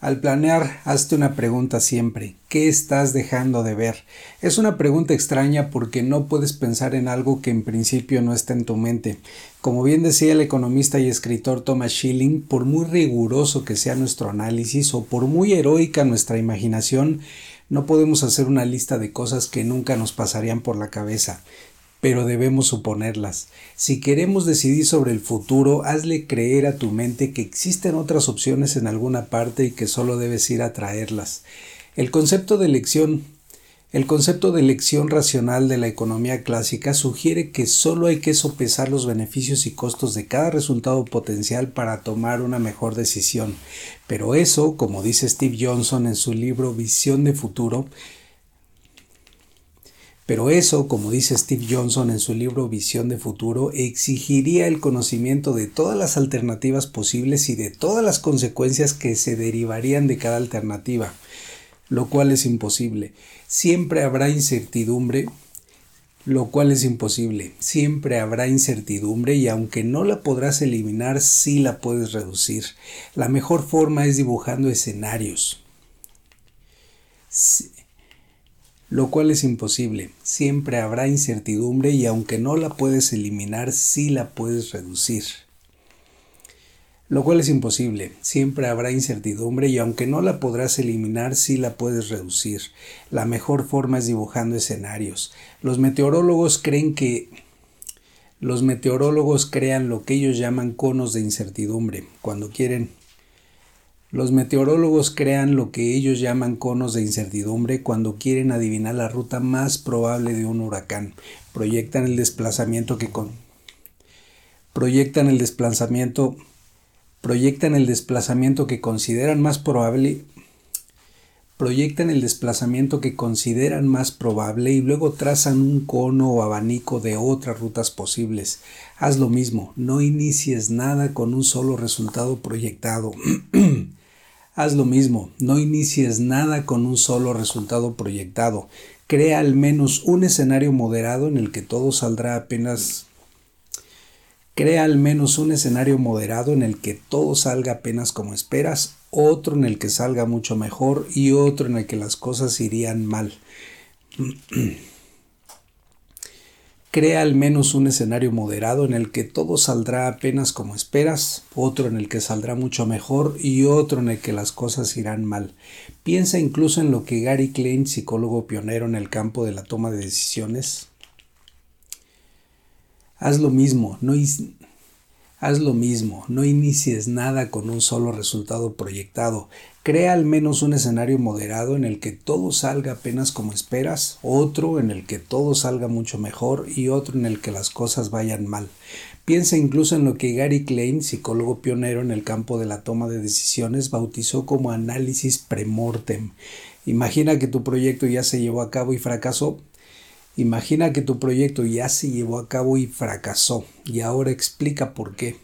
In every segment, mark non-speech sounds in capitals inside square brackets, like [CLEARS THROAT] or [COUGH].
Al planear, hazte una pregunta siempre. ¿Qué estás dejando de ver? Es una pregunta extraña porque no puedes pensar en algo que en principio no está en tu mente. Como bien decía el economista y escritor Thomas Schilling, por muy riguroso que sea nuestro análisis o por muy heroica nuestra imaginación, no podemos hacer una lista de cosas que nunca nos pasarían por la cabeza pero debemos suponerlas. Si queremos decidir sobre el futuro, hazle creer a tu mente que existen otras opciones en alguna parte y que solo debes ir a traerlas. El concepto de elección el concepto de elección racional de la economía clásica sugiere que solo hay que sopesar los beneficios y costos de cada resultado potencial para tomar una mejor decisión. Pero eso, como dice Steve Johnson en su libro Visión de Futuro, pero eso, como dice Steve Johnson en su libro Visión de Futuro, exigiría el conocimiento de todas las alternativas posibles y de todas las consecuencias que se derivarían de cada alternativa, lo cual es imposible. Siempre habrá incertidumbre, lo cual es imposible. Siempre habrá incertidumbre y aunque no la podrás eliminar, sí la puedes reducir. La mejor forma es dibujando escenarios lo cual es imposible. Siempre habrá incertidumbre y aunque no la puedes eliminar, sí la puedes reducir. Lo cual es imposible. Siempre habrá incertidumbre y aunque no la podrás eliminar, sí la puedes reducir. La mejor forma es dibujando escenarios. Los meteorólogos creen que los meteorólogos crean lo que ellos llaman conos de incertidumbre cuando quieren los meteorólogos crean lo que ellos llaman conos de incertidumbre cuando quieren adivinar la ruta más probable de un huracán. Proyectan el desplazamiento que proyectan el desplazamiento proyectan el desplazamiento que consideran más probable proyectan el desplazamiento que consideran más probable y luego trazan un cono o abanico de otras rutas posibles. Haz lo mismo, no inicies nada con un solo resultado proyectado. [CLEARS THROAT] Haz lo mismo, no inicies nada con un solo resultado proyectado. Crea al menos un escenario moderado en el que todo saldrá apenas Crea al menos un escenario moderado en el que todo salga apenas como esperas, otro en el que salga mucho mejor y otro en el que las cosas irían mal. [CLEARS THROAT] Crea al menos un escenario moderado en el que todo saldrá apenas como esperas, otro en el que saldrá mucho mejor y otro en el que las cosas irán mal. Piensa incluso en lo que Gary Klein, psicólogo pionero en el campo de la toma de decisiones, Haz lo mismo, no, Haz lo mismo, no inicies nada con un solo resultado proyectado. Crea al menos un escenario moderado en el que todo salga apenas como esperas, otro en el que todo salga mucho mejor y otro en el que las cosas vayan mal. Piensa incluso en lo que Gary Klein, psicólogo pionero en el campo de la toma de decisiones, bautizó como análisis premortem. Imagina que tu proyecto ya se llevó a cabo y fracasó. Imagina que tu proyecto ya se llevó a cabo y fracasó y ahora explica por qué.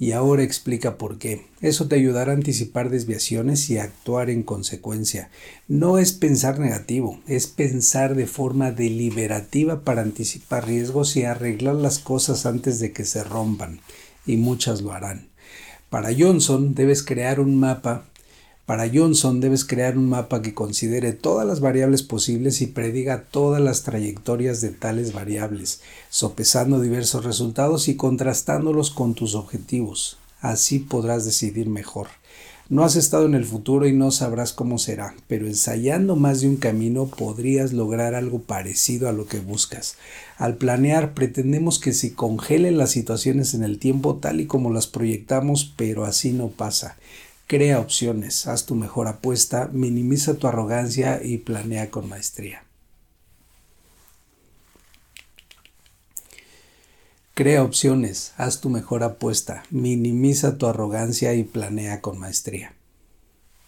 Y ahora explica por qué. Eso te ayudará a anticipar desviaciones y a actuar en consecuencia. No es pensar negativo, es pensar de forma deliberativa para anticipar riesgos y arreglar las cosas antes de que se rompan. Y muchas lo harán. Para Johnson debes crear un mapa para Johnson debes crear un mapa que considere todas las variables posibles y prediga todas las trayectorias de tales variables, sopesando diversos resultados y contrastándolos con tus objetivos. Así podrás decidir mejor. No has estado en el futuro y no sabrás cómo será, pero ensayando más de un camino podrías lograr algo parecido a lo que buscas. Al planear pretendemos que se congelen las situaciones en el tiempo tal y como las proyectamos, pero así no pasa. Crea opciones, haz tu mejor apuesta, minimiza tu arrogancia y planea con maestría. Crea opciones, haz tu mejor apuesta, minimiza tu arrogancia y planea con maestría.